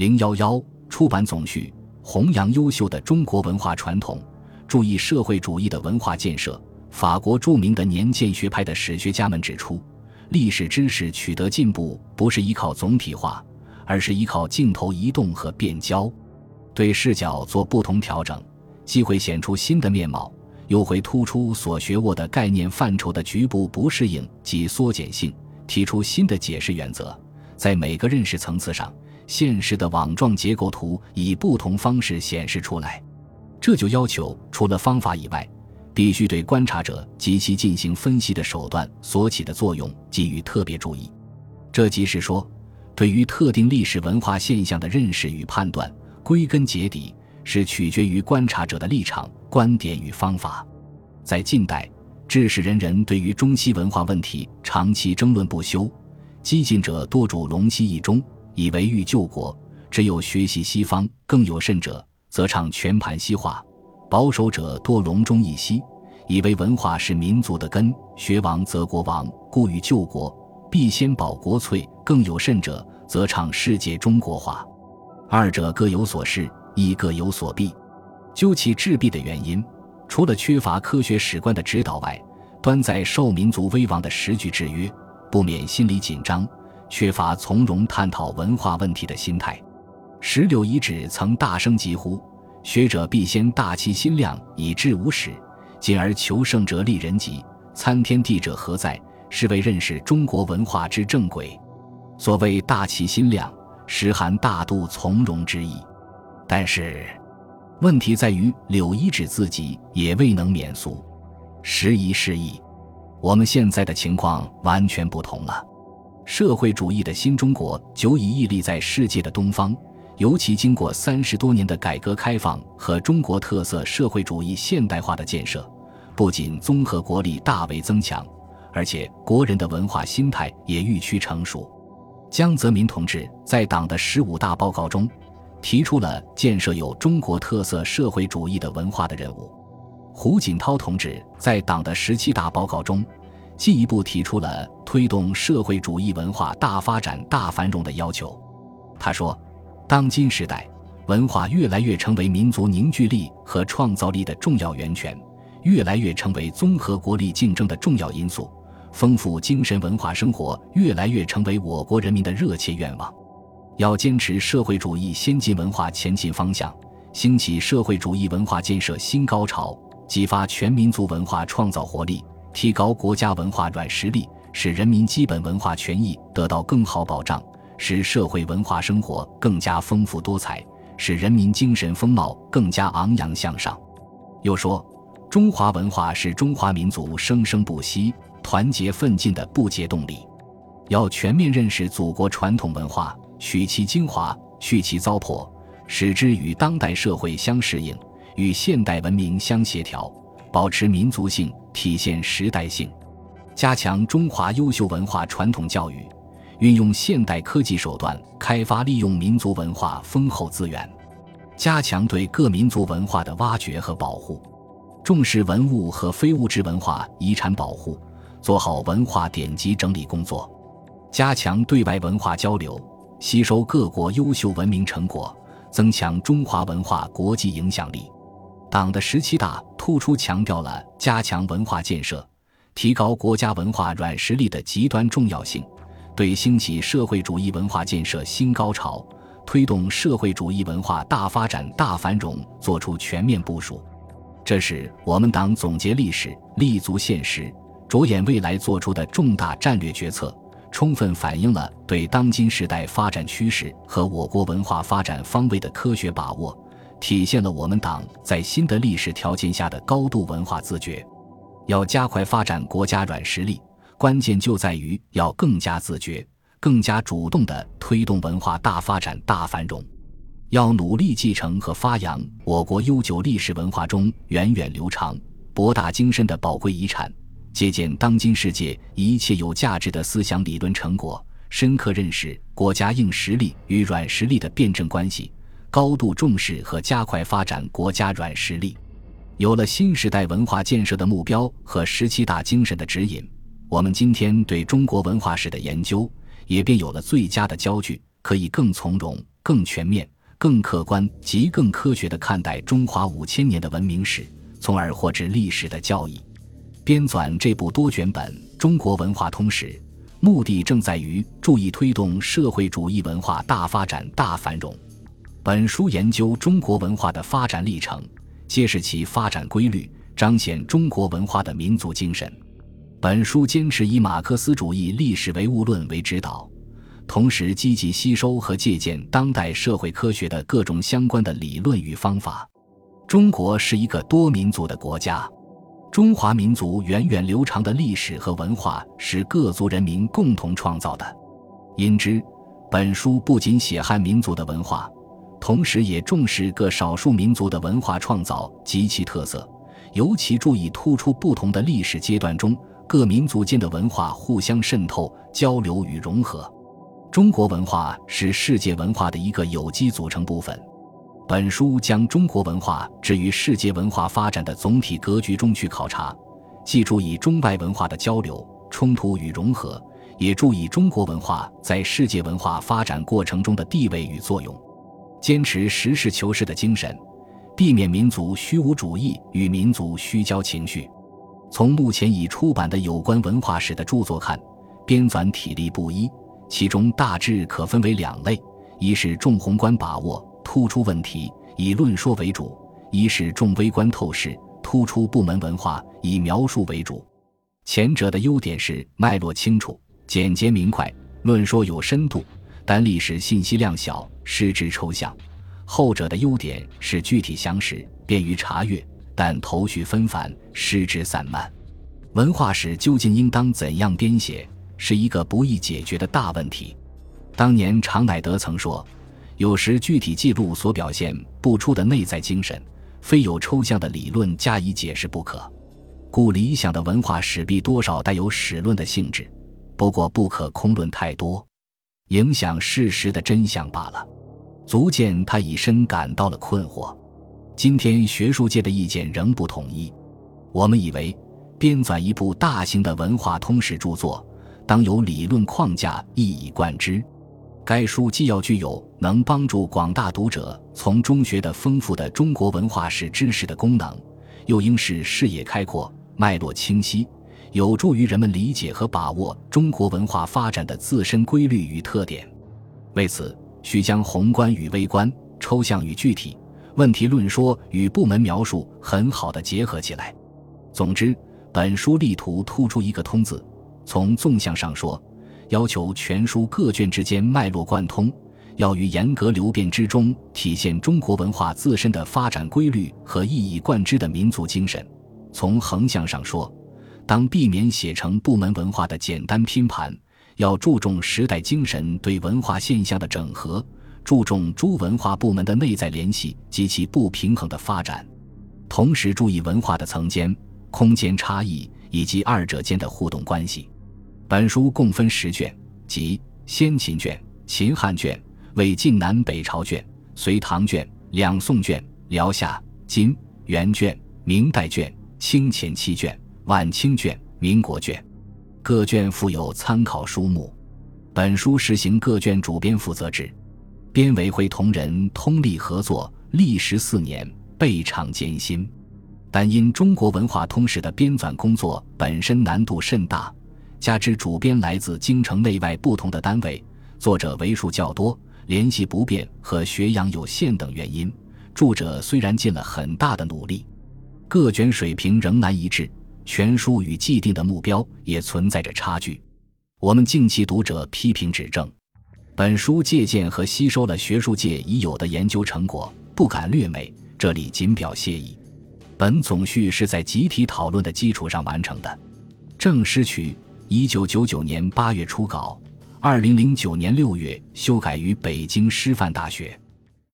零幺幺出版总序，弘扬优秀的中国文化传统，注意社会主义的文化建设。法国著名的年鉴学派的史学家们指出，历史知识取得进步不是依靠总体化，而是依靠镜头移动和变焦，对视角做不同调整，既会显出新的面貌，又会突出所学握的概念范畴的局部不适应及缩减性，提出新的解释原则。在每个认识层次上，现实的网状结构图以不同方式显示出来，这就要求除了方法以外。必须对观察者及其进行分析的手段所起的作用给予特别注意。这即是说，对于特定历史文化现象的认识与判断，归根结底是取决于观察者的立场、观点与方法。在近代，致使人人对于中西文化问题长期争论不休，激进者多主龙溪一中，以为欲救国，只有学习西方；更有甚者，则唱全盘西化。保守者多隆中一西，以为文化是民族的根，学亡则国亡，故欲救国，必先保国粹；更有甚者，则倡世界中国化。二者各有所失，亦各有所弊。究其致弊的原因，除了缺乏科学史观的指导外，端在受民族危亡的时局制约，不免心理紧张，缺乏从容探讨文化问题的心态。石榴遗址曾大声疾呼。学者必先大其心量以治无始，进而求胜者立人吉，参天地者何在？是为认识中国文化之正轨。所谓大其心量，实含大度从容之意。但是，问题在于柳遗址自己也未能免俗。时移世易，我们现在的情况完全不同了。社会主义的新中国久已屹立在世界的东方。尤其经过三十多年的改革开放和中国特色社会主义现代化的建设，不仅综合国力大为增强，而且国人的文化心态也愈趋成熟。江泽民同志在党的十五大报告中，提出了建设有中国特色社会主义的文化的任务。胡锦涛同志在党的十七大报告中，进一步提出了推动社会主义文化大发展、大繁荣的要求。他说。当今时代，文化越来越成为民族凝聚力和创造力的重要源泉，越来越成为综合国力竞争的重要因素。丰富精神文化生活越来越成为我国人民的热切愿望。要坚持社会主义先进文化前进方向，兴起社会主义文化建设新高潮，激发全民族文化创造活力，提高国家文化软实力，使人民基本文化权益得到更好保障。使社会文化生活更加丰富多彩，使人民精神风貌更加昂扬向上。又说，中华文化是中华民族生生不息、团结奋进的不竭动力。要全面认识祖国传统文化，取其精华，去其糟粕，使之与当代社会相适应，与现代文明相协调，保持民族性，体现时代性，加强中华优秀文化传统教育。运用现代科技手段开发利用民族文化丰厚资源，加强对各民族文化的挖掘和保护，重视文物和非物质文化遗产保护，做好文化典籍整理工作，加强对外文化交流，吸收各国优秀文明成果，增强中华文化国际影响力。党的十七大突出强调了加强文化建设、提高国家文化软实力的极端重要性。对兴起社会主义文化建设新高潮，推动社会主义文化大发展大繁荣作出全面部署，这是我们党总结历史、立足现实、着眼未来做出的重大战略决策，充分反映了对当今时代发展趋势和我国文化发展方位的科学把握，体现了我们党在新的历史条件下的高度文化自觉。要加快发展国家软实力。关键就在于要更加自觉、更加主动地推动文化大发展、大繁荣，要努力继承和发扬我国悠久历史文化中源远流长、博大精深的宝贵遗产，借鉴当今世界一切有价值的思想理论成果，深刻认识国家硬实力与软实力的辩证关系，高度重视和加快发展国家软实力。有了新时代文化建设的目标和十七大精神的指引。我们今天对中国文化史的研究，也便有了最佳的焦距、可以更从容、更全面、更客观及更科学地看待中华五千年的文明史，从而获知历史的教义。编纂这部多卷本《中国文化通史》，目的正在于注意推动社会主义文化大发展、大繁荣。本书研究中国文化的发展历程，揭示其发展规律，彰显中国文化的民族精神。本书坚持以马克思主义历史唯物论为指导，同时积极吸收和借鉴当代社会科学的各种相关的理论与方法。中国是一个多民族的国家，中华民族源远流长的历史和文化是各族人民共同创造的，因之，本书不仅写汉民族的文化。同时，也重视各少数民族的文化创造及其特色，尤其注意突出不同的历史阶段中各民族间的文化互相渗透、交流与融合。中国文化是世界文化的一个有机组成部分。本书将中国文化置于世界文化发展的总体格局中去考察，既注意中外文化的交流、冲突与融合，也注意中国文化在世界文化发展过程中的地位与作用。坚持实事求是的精神，避免民族虚无主义与民族虚焦情绪。从目前已出版的有关文化史的著作看，编纂体例不一，其中大致可分为两类：一是重宏观把握，突出问题，以论说为主；一是重微观透视，突出部门文化，以描述为主。前者的优点是脉络清楚、简洁明快，论说有深度。但历史信息量小，失之抽象；后者的优点是具体详实，便于查阅，但头绪纷繁，失之散漫。文化史究竟应当怎样编写，是一个不易解决的大问题。当年常乃德曾说：“有时具体记录所表现不出的内在精神，非有抽象的理论加以解释不可。故理想的文化史必多少带有史论的性质，不过不可空论太多。”影响事实的真相罢了，足见他已深感到了困惑。今天学术界的意见仍不统一。我们以为，编纂一部大型的文化通史著作，当有理论框架一以贯之。该书既要具有能帮助广大读者从中学的丰富的中国文化史知识的功能，又应是视野开阔、脉络清晰。有助于人们理解和把握中国文化发展的自身规律与特点。为此，需将宏观与微观、抽象与具体、问题论说与部门描述很好的结合起来。总之，本书力图突出一个“通”字。从纵向上说，要求全书各卷之间脉络贯通，要于严格流变之中体现中国文化自身的发展规律和一以贯之的民族精神。从横向上说，当避免写成部门文化的简单拼盘，要注重时代精神对文化现象的整合，注重诸文化部门的内在联系及其不平衡的发展，同时注意文化的层间、空间差异以及二者间的互动关系。本书共分十卷，即先秦卷、秦汉卷、魏晋南北朝卷、隋唐卷、两宋卷、辽夏、金元卷、明代卷、清前期卷。晚清卷、民国卷，各卷附有参考书目。本书实行各卷主编负责制，编委会同仁通力合作，历时四年，倍尝艰辛。但因中国文化通史的编纂工作本身难度甚大，加之主编来自京城内外不同的单位，作者为数较多，联系不便和学养有限等原因，著者虽然尽了很大的努力，各卷水平仍难一致。全书与既定的目标也存在着差距，我们敬其读者批评指正。本书借鉴和吸收了学术界已有的研究成果，不敢略美，这里仅表谢意。本总序是在集体讨论的基础上完成的。郑师渠，一九九九年八月初稿，二零零九年六月修改于北京师范大学。